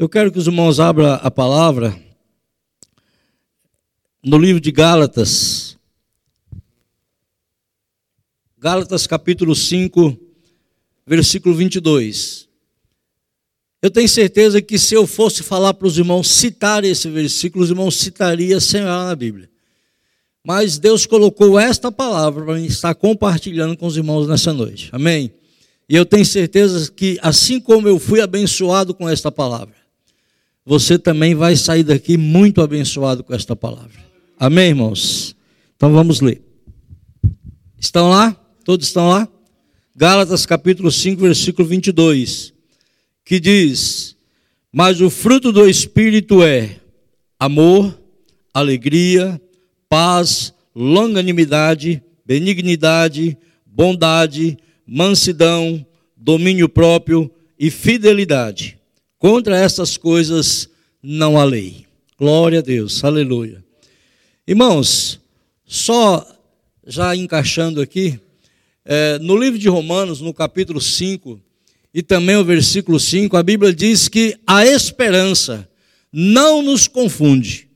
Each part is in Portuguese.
Eu quero que os irmãos abram a palavra no livro de Gálatas. Gálatas capítulo 5, versículo 22. Eu tenho certeza que se eu fosse falar para os irmãos citar esse versículo, os irmãos citariam sem olhar na Bíblia. Mas Deus colocou esta palavra para estar compartilhando com os irmãos nessa noite. Amém? E eu tenho certeza que, assim como eu fui abençoado com esta palavra, você também vai sair daqui muito abençoado com esta palavra. Amém, irmãos? Então vamos ler. Estão lá? Todos estão lá? Gálatas capítulo 5, versículo 22 que diz: Mas o fruto do Espírito é amor, alegria, paz, longanimidade, benignidade, bondade, mansidão, domínio próprio e fidelidade. Contra essas coisas não há lei. Glória a Deus, aleluia. Irmãos, só já encaixando aqui, é, no livro de Romanos, no capítulo 5, e também o versículo 5, a Bíblia diz que a esperança não nos confunde,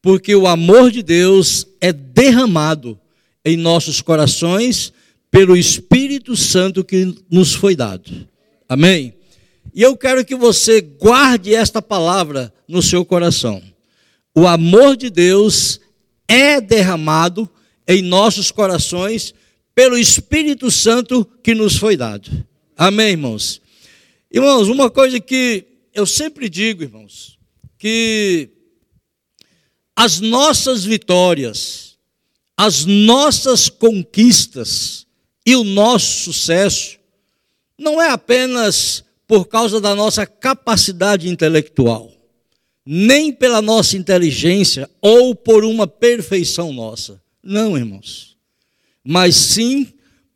porque o amor de Deus é derramado em nossos corações pelo Espírito Santo que nos foi dado. Amém? E eu quero que você guarde esta palavra no seu coração. O amor de Deus é derramado em nossos corações pelo Espírito Santo que nos foi dado. Amém, irmãos? Irmãos, uma coisa que eu sempre digo, irmãos, que as nossas vitórias, as nossas conquistas e o nosso sucesso não é apenas por causa da nossa capacidade intelectual, nem pela nossa inteligência ou por uma perfeição nossa. Não, irmãos. Mas sim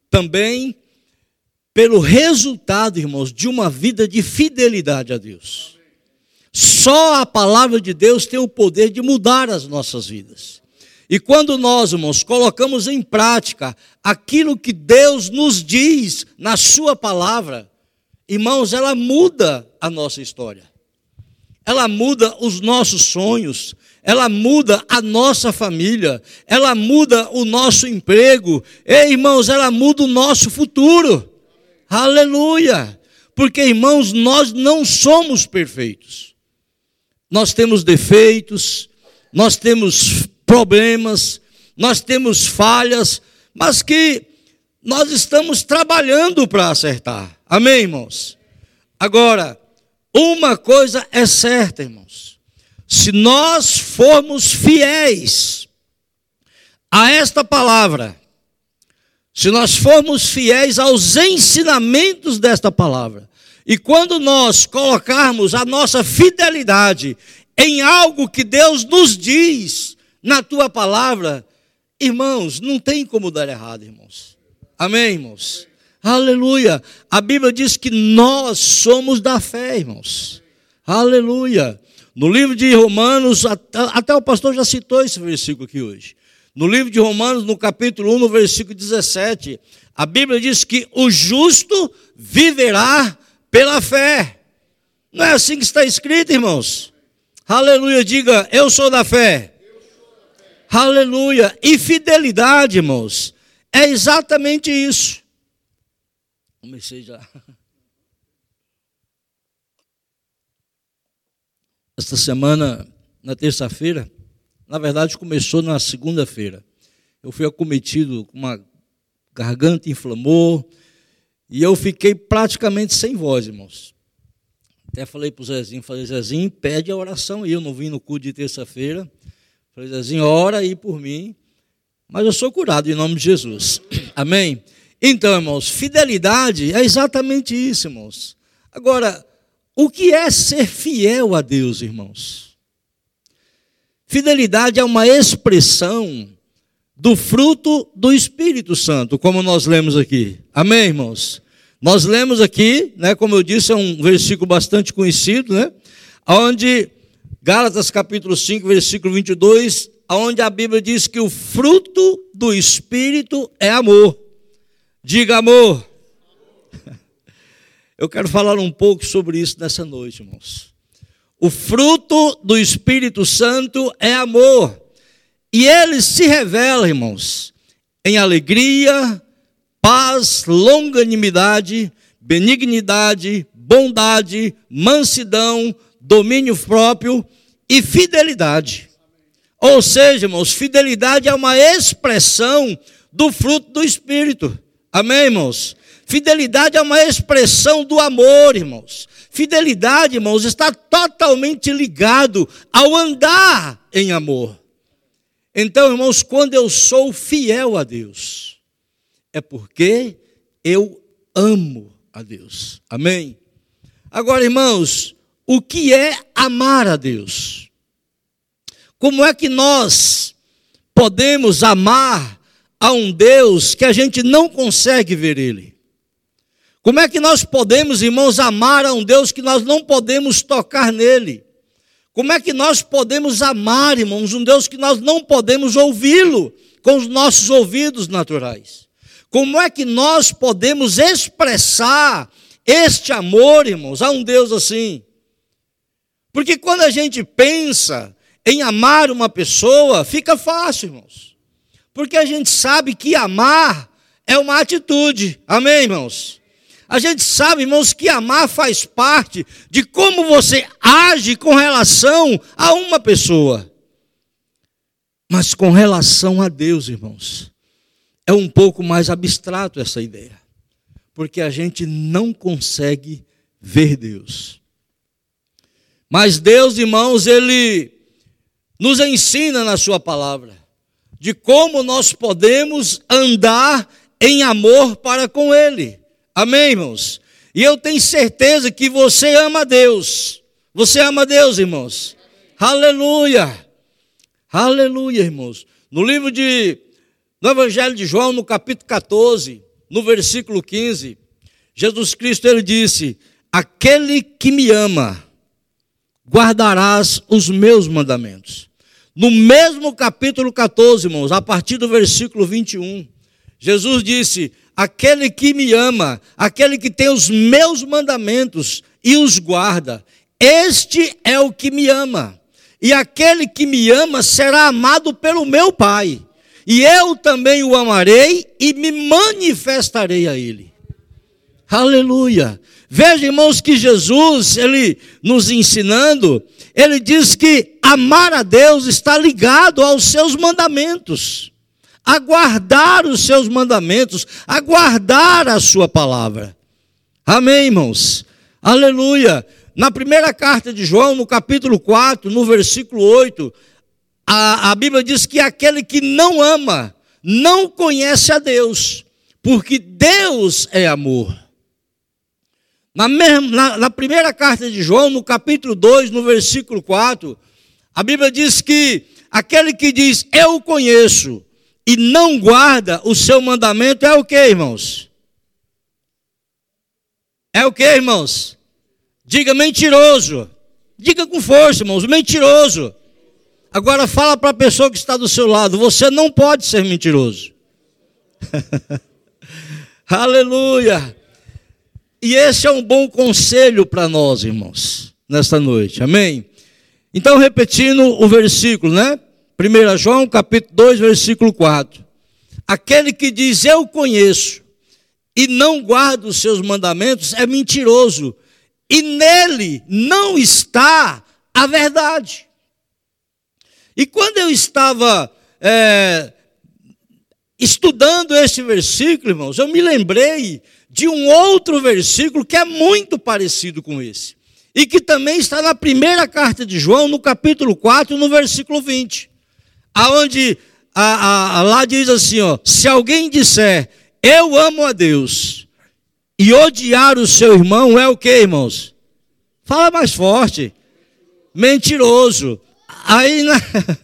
também pelo resultado, irmãos, de uma vida de fidelidade a Deus. Só a palavra de Deus tem o poder de mudar as nossas vidas. E quando nós, irmãos, colocamos em prática aquilo que Deus nos diz na Sua palavra, irmãos, ela muda a nossa história. Ela muda os nossos sonhos, ela muda a nossa família, ela muda o nosso emprego, irmãos, ela muda o nosso futuro. Aleluia! Porque, irmãos, nós não somos perfeitos. Nós temos defeitos, nós temos problemas, nós temos falhas, mas que nós estamos trabalhando para acertar. Amém, irmãos? Agora, uma coisa é certa, irmãos. Se nós formos fiéis a esta palavra, se nós formos fiéis aos ensinamentos desta palavra, e quando nós colocarmos a nossa fidelidade em algo que Deus nos diz na tua palavra, irmãos, não tem como dar errado, irmãos. Amém, irmãos? Aleluia. A Bíblia diz que nós somos da fé, irmãos. Aleluia. No livro de Romanos, até o pastor já citou esse versículo aqui hoje. No livro de Romanos, no capítulo 1, no versículo 17, a Bíblia diz que o justo viverá pela fé. Não é assim que está escrito, irmãos? Aleluia, diga, eu sou da fé. Aleluia. E fidelidade, irmãos, é exatamente isso. Comecei já. Esta semana, na terça-feira, na verdade, começou na segunda-feira. Eu fui acometido com uma garganta inflamou e eu fiquei praticamente sem voz, irmãos. Até falei para o Zezinho, falei, Zezinho, pede a oração aí. Eu não vim no culto de terça-feira. Falei, Zezinho, ora aí por mim. Mas eu sou curado em nome de Jesus. Amém? Então, irmãos, fidelidade é exatamente isso, irmãos. Agora, o que é ser fiel a Deus, irmãos? Fidelidade é uma expressão do fruto do Espírito Santo, como nós lemos aqui. Amém, irmãos? Nós lemos aqui, né, como eu disse, é um versículo bastante conhecido, né? Onde Gálatas capítulo 5, versículo 22, onde a Bíblia diz que o fruto do Espírito é amor. Diga amor. Eu quero falar um pouco sobre isso nessa noite, irmãos. O fruto do Espírito Santo é amor. E ele se revela, irmãos, em alegria, paz, longanimidade, benignidade, bondade, mansidão, domínio próprio e fidelidade. Ou seja, irmãos, fidelidade é uma expressão do fruto do Espírito. Amém, irmãos? Fidelidade é uma expressão do amor, irmãos. Fidelidade, irmãos, está totalmente ligado ao andar em amor. Então, irmãos, quando eu sou fiel a Deus, é porque eu amo a Deus. Amém? Agora, irmãos, o que é amar a Deus? Como é que nós podemos amar a um Deus que a gente não consegue ver Ele? Como é que nós podemos, irmãos, amar a um Deus que nós não podemos tocar nele? Como é que nós podemos amar, irmãos, um Deus que nós não podemos ouvi-lo com os nossos ouvidos naturais? Como é que nós podemos expressar este amor, irmãos, a um Deus assim? Porque quando a gente pensa em amar uma pessoa, fica fácil, irmãos. Porque a gente sabe que amar é uma atitude. Amém, irmãos? A gente sabe, irmãos, que amar faz parte de como você age com relação a uma pessoa. Mas com relação a Deus, irmãos, é um pouco mais abstrato essa ideia. Porque a gente não consegue ver Deus. Mas Deus, irmãos, Ele nos ensina na Sua palavra de como nós podemos andar em amor para com Ele. Amém, irmãos? E eu tenho certeza que você ama Deus. Você ama Deus, irmãos? Aleluia! Aleluia, irmãos. No livro de no Evangelho de João, no capítulo 14, no versículo 15, Jesus Cristo ele disse: "Aquele que me ama guardarás os meus mandamentos". No mesmo capítulo 14, irmãos, a partir do versículo 21, Jesus disse: aquele que me ama, aquele que tem os meus mandamentos e os guarda, este é o que me ama. E aquele que me ama será amado pelo meu Pai. E eu também o amarei e me manifestarei a ele. Aleluia. Veja, irmãos, que Jesus, ele nos ensinando, ele diz que amar a Deus está ligado aos seus mandamentos a guardar os seus mandamentos, a guardar a sua palavra. Amém, irmãos? Aleluia. Na primeira carta de João, no capítulo 4, no versículo 8, a, a Bíblia diz que aquele que não ama, não conhece a Deus, porque Deus é amor. Na, mesma, na, na, primeira carta de João, no capítulo 2, no versículo 4, a Bíblia diz que aquele que diz eu conheço, e não guarda o seu mandamento, é o que, irmãos? É o que, irmãos? Diga mentiroso. Diga com força, irmãos, mentiroso. Agora fala para a pessoa que está do seu lado, você não pode ser mentiroso. Aleluia. E esse é um bom conselho para nós, irmãos, nesta noite. Amém? Então, repetindo o versículo, né? 1 João capítulo 2, versículo 4. Aquele que diz eu conheço e não guarda os seus mandamentos é mentiroso, e nele não está a verdade. E quando eu estava é, estudando esse versículo, irmãos, eu me lembrei de um outro versículo que é muito parecido com esse. E que também está na primeira carta de João, no capítulo 4, no versículo 20 aonde a, a, a, lá diz assim, ó, se alguém disser eu amo a Deus e odiar o seu irmão é o que, irmãos? Fala mais forte. Mentiroso. Aí na,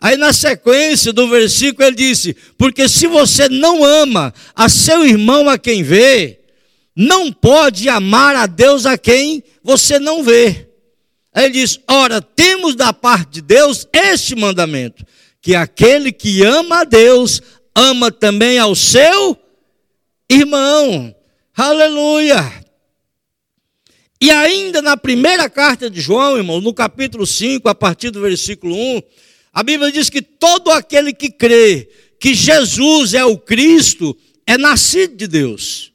aí na sequência do versículo ele disse: Porque se você não ama a seu irmão a quem vê, não pode amar a Deus a quem você não vê. Aí ele diz: Ora, temos da parte de Deus este mandamento: que aquele que ama a Deus, ama também ao seu irmão. Aleluia! E ainda na primeira carta de João, irmão, no capítulo 5, a partir do versículo 1, a Bíblia diz que todo aquele que crê que Jesus é o Cristo é nascido de Deus.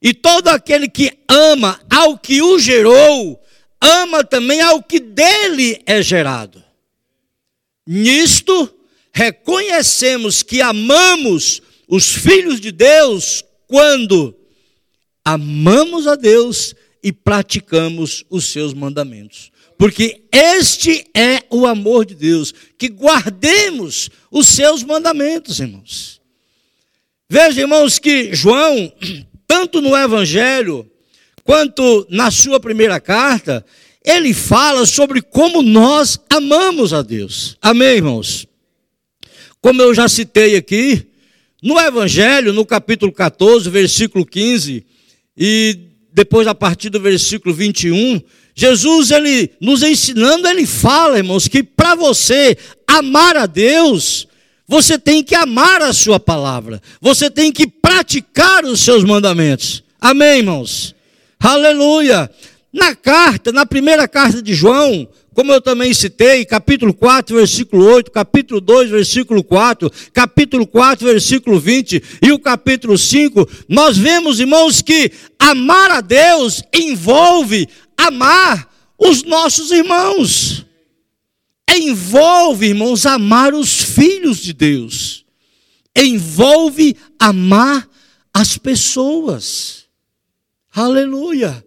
E todo aquele que ama ao que o gerou, ama também ao que dele é gerado. Nisto, reconhecemos que amamos os filhos de Deus quando amamos a Deus e praticamos os seus mandamentos. Porque este é o amor de Deus, que guardemos os seus mandamentos, irmãos. Veja, irmãos, que João, tanto no Evangelho, quanto na sua primeira carta, ele fala sobre como nós amamos a Deus. Amém, irmãos? Como eu já citei aqui, no Evangelho, no capítulo 14, versículo 15, e depois a partir do versículo 21, Jesus, ele nos ensinando, ele fala, irmãos, que para você amar a Deus, você tem que amar a sua palavra, você tem que praticar os seus mandamentos. Amém, irmãos? Aleluia! Na carta, na primeira carta de João, como eu também citei, capítulo 4, versículo 8, capítulo 2, versículo 4, capítulo 4, versículo 20 e o capítulo 5, nós vemos, irmãos, que amar a Deus envolve amar os nossos irmãos. Envolve, irmãos, amar os filhos de Deus. Envolve amar as pessoas. Aleluia.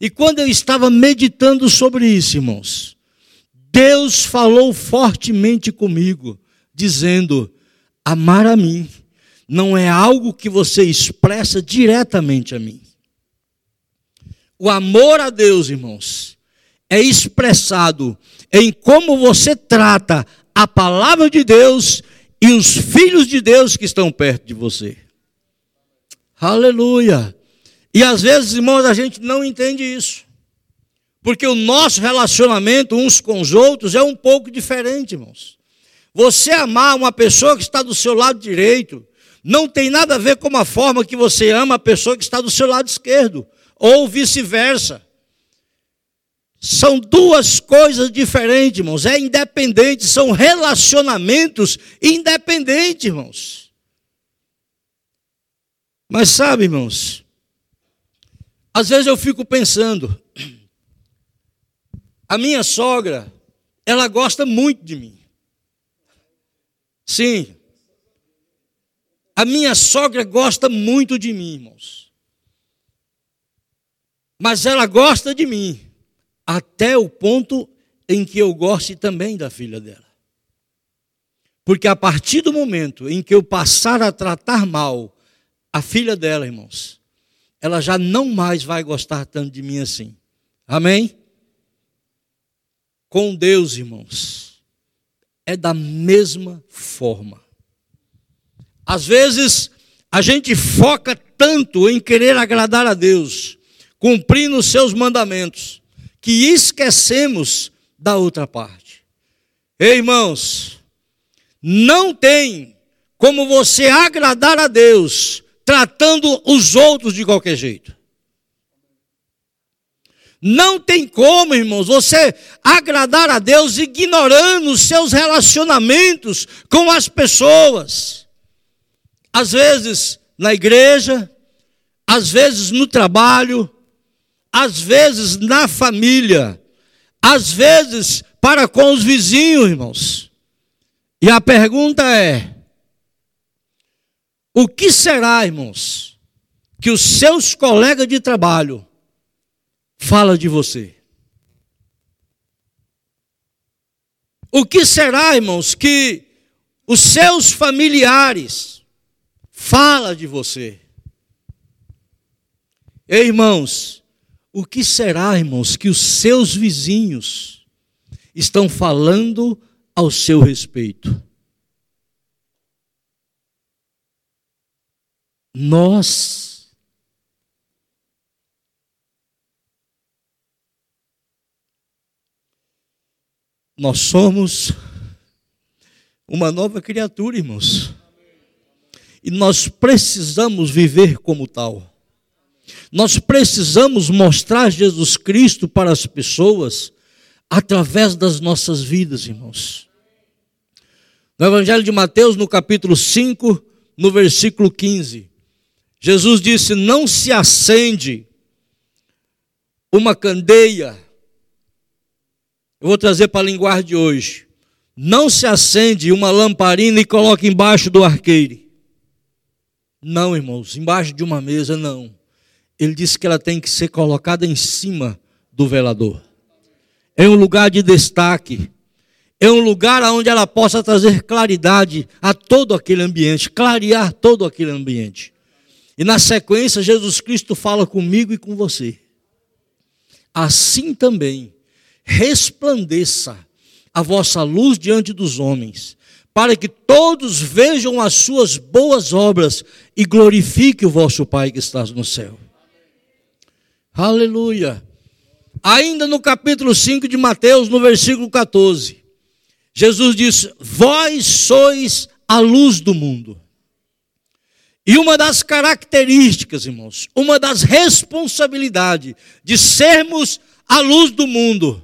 E quando eu estava meditando sobre isso, irmãos, Deus falou fortemente comigo, dizendo: amar a mim não é algo que você expressa diretamente a mim. O amor a Deus, irmãos, é expressado em como você trata a palavra de Deus e os filhos de Deus que estão perto de você. Aleluia! E às vezes, irmãos, a gente não entende isso. Porque o nosso relacionamento uns com os outros é um pouco diferente, irmãos. Você amar uma pessoa que está do seu lado direito não tem nada a ver com a forma que você ama a pessoa que está do seu lado esquerdo, ou vice-versa. São duas coisas diferentes, irmãos. É independente, são relacionamentos independentes, irmãos. Mas sabe, irmãos, às vezes eu fico pensando, a minha sogra, ela gosta muito de mim. Sim. A minha sogra gosta muito de mim, irmãos. Mas ela gosta de mim até o ponto em que eu goste também da filha dela. Porque a partir do momento em que eu passar a tratar mal a filha dela, irmãos, ela já não mais vai gostar tanto de mim assim. Amém? Com Deus, irmãos, é da mesma forma. Às vezes, a gente foca tanto em querer agradar a Deus, cumprindo os seus mandamentos, que esquecemos da outra parte. Ei, irmãos, não tem como você agradar a Deus tratando os outros de qualquer jeito. Não tem como, irmãos, você agradar a Deus ignorando os seus relacionamentos com as pessoas. Às vezes na igreja, às vezes no trabalho, às vezes na família, às vezes para com os vizinhos, irmãos. E a pergunta é: o que será, irmãos, que os seus colegas de trabalho fala de você. O que será, irmãos, que os seus familiares fala de você? Ei, irmãos, o que será, irmãos, que os seus vizinhos estão falando ao seu respeito? Nós Nós somos uma nova criatura, irmãos. E nós precisamos viver como tal. Nós precisamos mostrar Jesus Cristo para as pessoas através das nossas vidas, irmãos. No Evangelho de Mateus, no capítulo 5, no versículo 15, Jesus disse: Não se acende uma candeia. Eu vou trazer para a linguagem de hoje. Não se acende uma lamparina e coloca embaixo do arqueire. Não, irmãos, embaixo de uma mesa, não. Ele disse que ela tem que ser colocada em cima do velador. É um lugar de destaque. É um lugar onde ela possa trazer claridade a todo aquele ambiente, clarear todo aquele ambiente. E na sequência, Jesus Cristo fala comigo e com você. Assim também, resplandeça a vossa luz diante dos homens, para que todos vejam as suas boas obras e glorifique o vosso Pai que está no céu. Aleluia. Ainda no capítulo 5 de Mateus, no versículo 14, Jesus disse: Vós sois a luz do mundo. E uma das características, irmãos, uma das responsabilidades de sermos a luz do mundo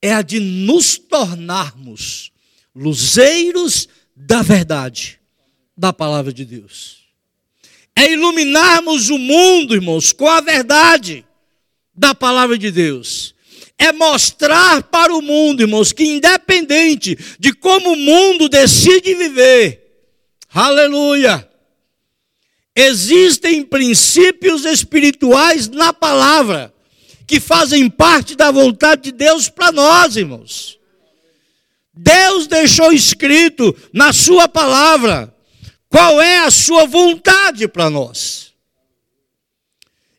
é a de nos tornarmos luzeiros da verdade, da palavra de Deus. É iluminarmos o mundo, irmãos, com a verdade da palavra de Deus. É mostrar para o mundo, irmãos, que independente de como o mundo decide viver, aleluia, existem princípios espirituais na palavra que fazem parte da vontade de Deus para nós, irmãos. Deus deixou escrito na Sua palavra qual é a Sua vontade para nós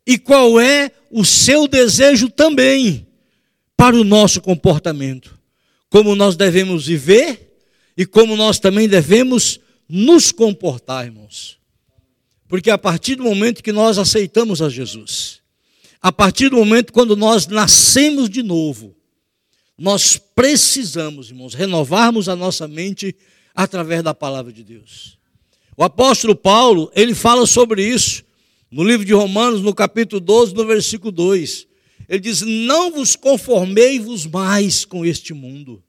e qual é o seu desejo também para o nosso comportamento, como nós devemos viver e como nós também devemos nos comportar, irmãos. Porque a partir do momento que nós aceitamos a Jesus, a partir do momento quando nós nascemos de novo, nós precisamos, irmãos, renovarmos a nossa mente através da palavra de Deus. O apóstolo Paulo, ele fala sobre isso no livro de Romanos, no capítulo 12, no versículo 2. Ele diz: Não vos conformei-vos mais com este mundo,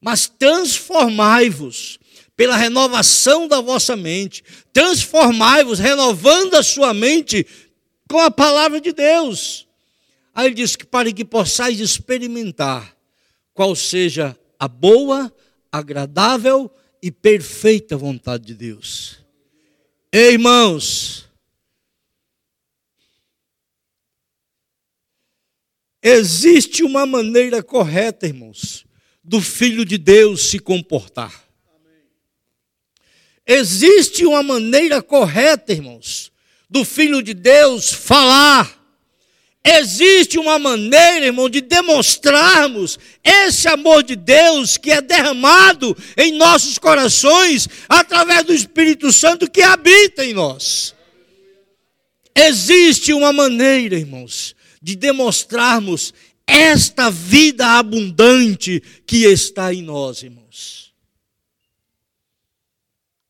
mas transformai-vos pela renovação da vossa mente. Transformai-vos, renovando a sua mente com a palavra de Deus. Aí ele diz que para que possais experimentar qual seja a boa, agradável e perfeita vontade de Deus. Ei, irmãos, existe uma maneira correta, irmãos, do filho de Deus se comportar. Existe uma maneira correta, irmãos, do Filho de Deus falar. Existe uma maneira, irmão, de demonstrarmos esse amor de Deus que é derramado em nossos corações através do Espírito Santo que habita em nós. Existe uma maneira, irmãos, de demonstrarmos esta vida abundante que está em nós, irmãos.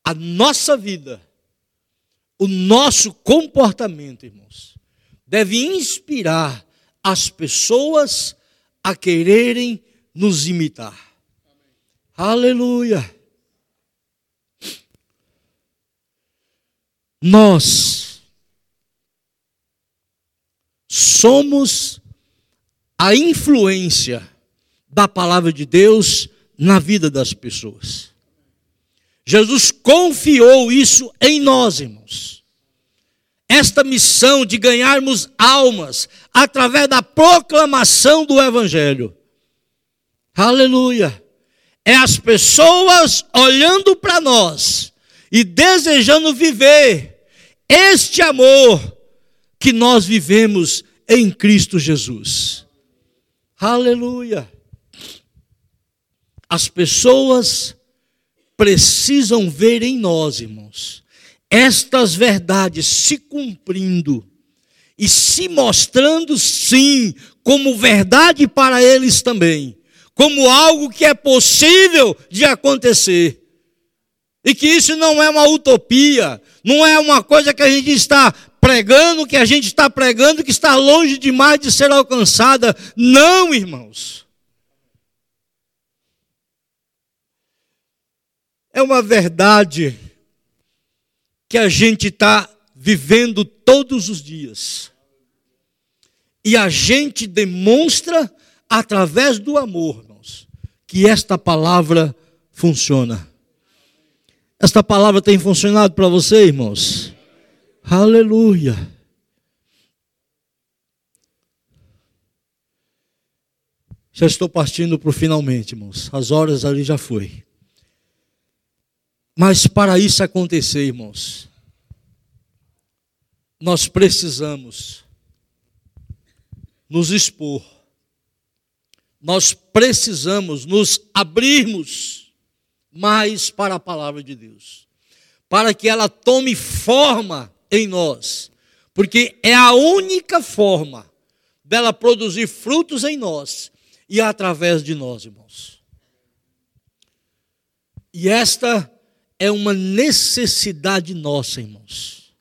A nossa vida o nosso comportamento, irmãos, deve inspirar as pessoas a quererem nos imitar. Aleluia. Nós somos a influência da palavra de Deus na vida das pessoas. Jesus confiou isso em nós, irmãos. Esta missão de ganharmos almas através da proclamação do Evangelho. Aleluia. É as pessoas olhando para nós e desejando viver este amor que nós vivemos em Cristo Jesus. Aleluia. As pessoas precisam ver em nós, irmãos, estas verdades se cumprindo e se mostrando, sim, como verdade para eles também, como algo que é possível de acontecer. E que isso não é uma utopia, não é uma coisa que a gente está pregando que a gente está pregando que está longe demais de ser alcançada. Não, irmãos. É uma verdade que a gente está vivendo todos os dias. E a gente demonstra através do amor, irmãos, que esta palavra funciona. Esta palavra tem funcionado para você, irmãos? Aleluia. Já estou partindo para o finalmente, irmãos. As horas ali já foi. Mas para isso acontecer, irmãos, nós precisamos nos expor. Nós precisamos nos abrirmos mais para a palavra de Deus, para que ela tome forma em nós, porque é a única forma dela produzir frutos em nós e através de nós, irmãos. E esta é uma necessidade nossa, irmãos,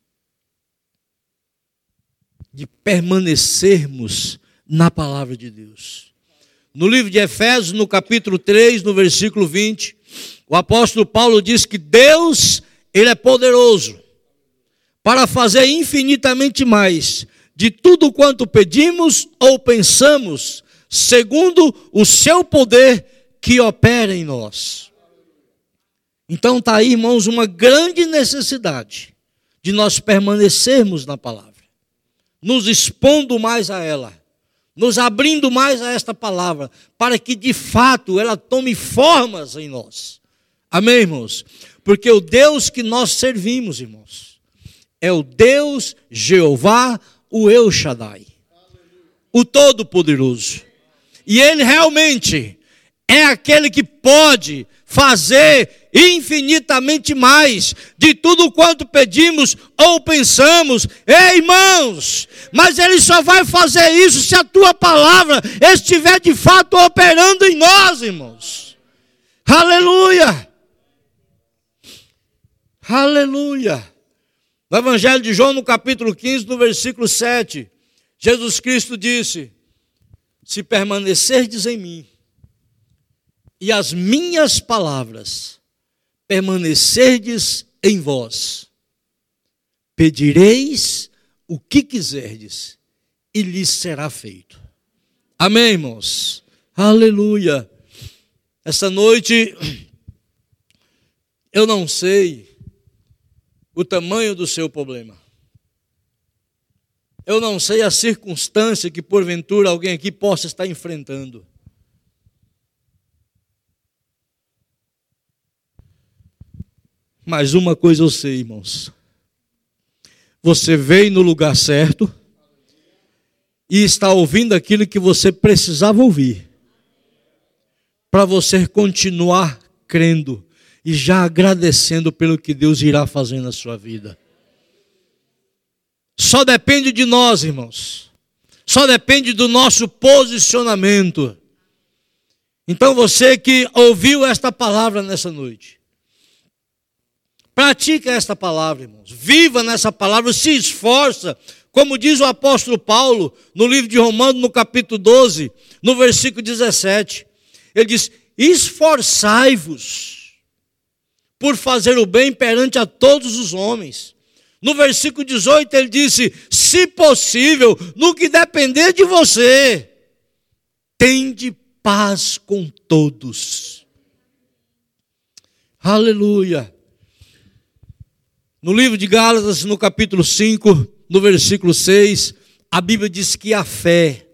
de permanecermos na palavra de Deus. No livro de Efésios, no capítulo 3, no versículo 20, o apóstolo Paulo diz que Deus, ele é poderoso para fazer infinitamente mais de tudo quanto pedimos ou pensamos, segundo o seu poder que opera em nós. Então está aí, irmãos, uma grande necessidade de nós permanecermos na palavra, nos expondo mais a ela, nos abrindo mais a esta palavra, para que de fato ela tome formas em nós. Amém, irmãos? Porque o Deus que nós servimos, irmãos, é o Deus Jeová, o El Shaddai, o Todo-Poderoso. E Ele realmente é aquele que pode fazer infinitamente mais de tudo quanto pedimos ou pensamos. Ei, irmãos, mas Ele só vai fazer isso se a tua palavra estiver de fato operando em nós, irmãos. Aleluia! Aleluia! No Evangelho de João, no capítulo 15, no versículo 7, Jesus Cristo disse: Se permanecerdes em mim, e as minhas palavras permanecerdes em vós, pedireis o que quiserdes, e lhes será feito. Amém, irmãos? Aleluia. Esta noite, eu não sei o tamanho do seu problema. Eu não sei a circunstância que porventura alguém aqui possa estar enfrentando. Mas uma coisa eu sei, irmãos. Você veio no lugar certo e está ouvindo aquilo que você precisava ouvir. Para você continuar crendo e já agradecendo pelo que Deus irá fazer na sua vida. Só depende de nós, irmãos. Só depende do nosso posicionamento. Então você que ouviu esta palavra nessa noite, pratica esta palavra, irmãos. Viva nessa palavra, se esforça, como diz o apóstolo Paulo no livro de Romanos, no capítulo 12, no versículo 17. Ele diz: Esforçai-vos por fazer o bem perante a todos os homens. No versículo 18 ele disse: Se possível, no que depender de você, tende paz com todos. Aleluia. No livro de Gálatas, no capítulo 5, no versículo 6, a Bíblia diz que a fé,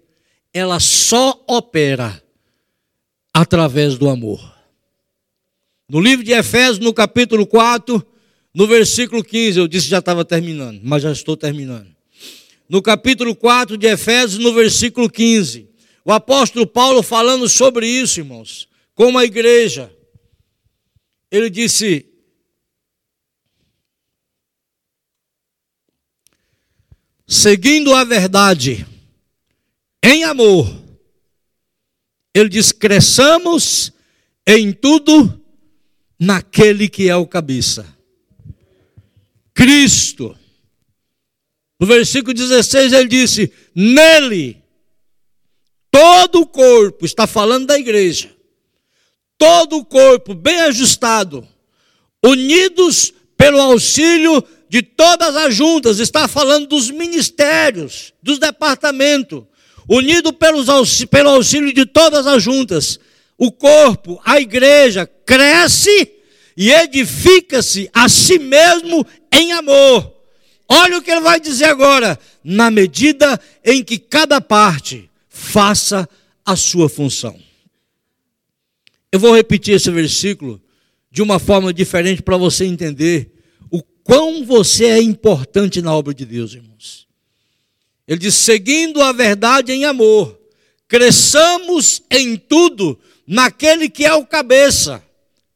ela só opera através do amor. No livro de Efésios, no capítulo 4, no versículo 15, eu disse que já estava terminando, mas já estou terminando. No capítulo 4 de Efésios, no versículo 15, o apóstolo Paulo falando sobre isso, irmãos, como a igreja, ele disse: seguindo a verdade em amor, ele diz: cresçamos em tudo naquele que é o cabeça. Cristo. No versículo 16 ele disse: Nele, todo o corpo, está falando da igreja, todo o corpo bem ajustado, unidos pelo auxílio de todas as juntas, está falando dos ministérios, dos departamentos, unido pelos, pelo auxílio de todas as juntas. O corpo, a igreja, cresce e edifica-se a si mesmo em amor. Olha o que ele vai dizer agora. Na medida em que cada parte faça a sua função. Eu vou repetir esse versículo de uma forma diferente para você entender quão você é importante na obra de Deus, irmãos. Ele diz: seguindo a verdade em amor, cresçamos em tudo naquele que é o cabeça,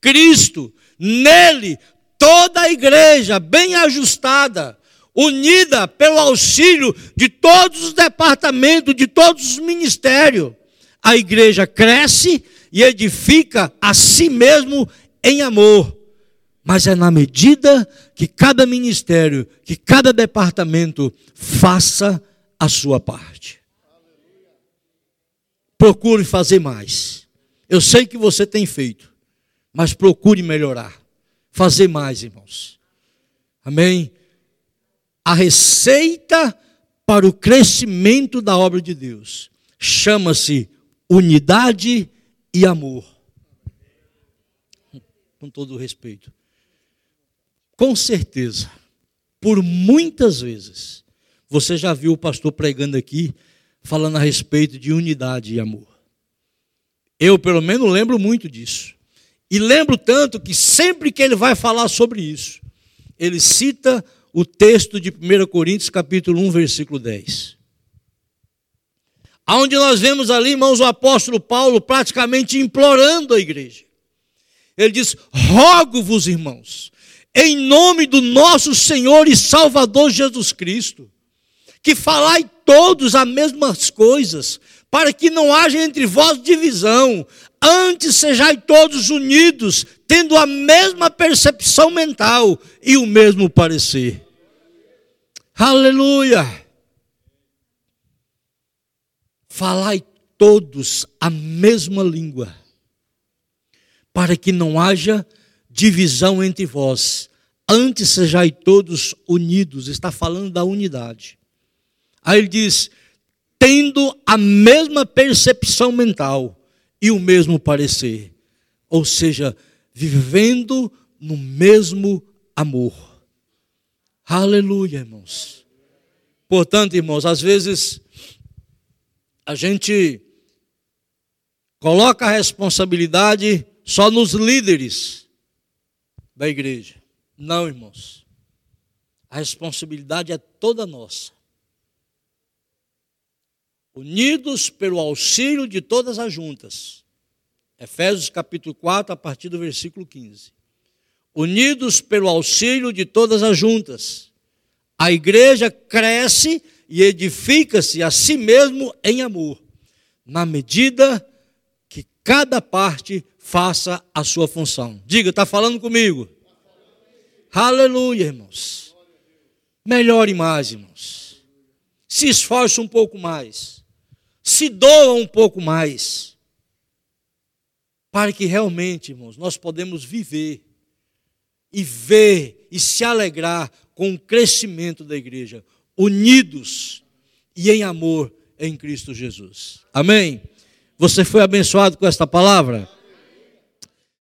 Cristo, nele toda a igreja bem ajustada, unida pelo auxílio de todos os departamentos, de todos os ministérios, a igreja cresce e edifica a si mesmo em amor. Mas é na medida que cada ministério, que cada departamento faça a sua parte. Procure fazer mais. Eu sei que você tem feito, mas procure melhorar. Fazer mais, irmãos. Amém? A receita para o crescimento da obra de Deus chama-se unidade e amor. Com todo o respeito. Com certeza, por muitas vezes, você já viu o pastor pregando aqui, falando a respeito de unidade e amor. Eu, pelo menos, lembro muito disso. E lembro tanto que sempre que ele vai falar sobre isso, ele cita o texto de 1 Coríntios, capítulo 1, versículo 10. Onde nós vemos ali, irmãos, o apóstolo Paulo praticamente implorando a igreja. Ele diz: Rogo-vos, irmãos, em nome do nosso Senhor e Salvador Jesus Cristo, que falai todos as mesmas coisas, para que não haja entre vós divisão, antes sejais todos unidos, tendo a mesma percepção mental e o mesmo parecer. Aleluia! falai todos a mesma língua, para que não haja divisão entre vós, antes sejais todos unidos, está falando da unidade. Aí ele diz: tendo a mesma percepção mental e o mesmo parecer, ou seja, vivendo no mesmo amor. Aleluia, irmãos. Portanto, irmãos, às vezes a gente coloca a responsabilidade só nos líderes da igreja. Não, irmãos. A responsabilidade é toda nossa. Unidos pelo auxílio de todas as juntas. Efésios capítulo 4, a partir do versículo 15. Unidos pelo auxílio de todas as juntas. A igreja cresce e edifica-se a si mesmo em amor, na medida cada parte faça a sua função. Diga, está falando comigo? Aleluia, irmãos. Melhore mais, irmãos. Se esforce um pouco mais. Se doa um pouco mais. Para que realmente, irmãos, nós podemos viver e ver e se alegrar com o crescimento da igreja unidos e em amor em Cristo Jesus. Amém? Você foi abençoado com esta palavra?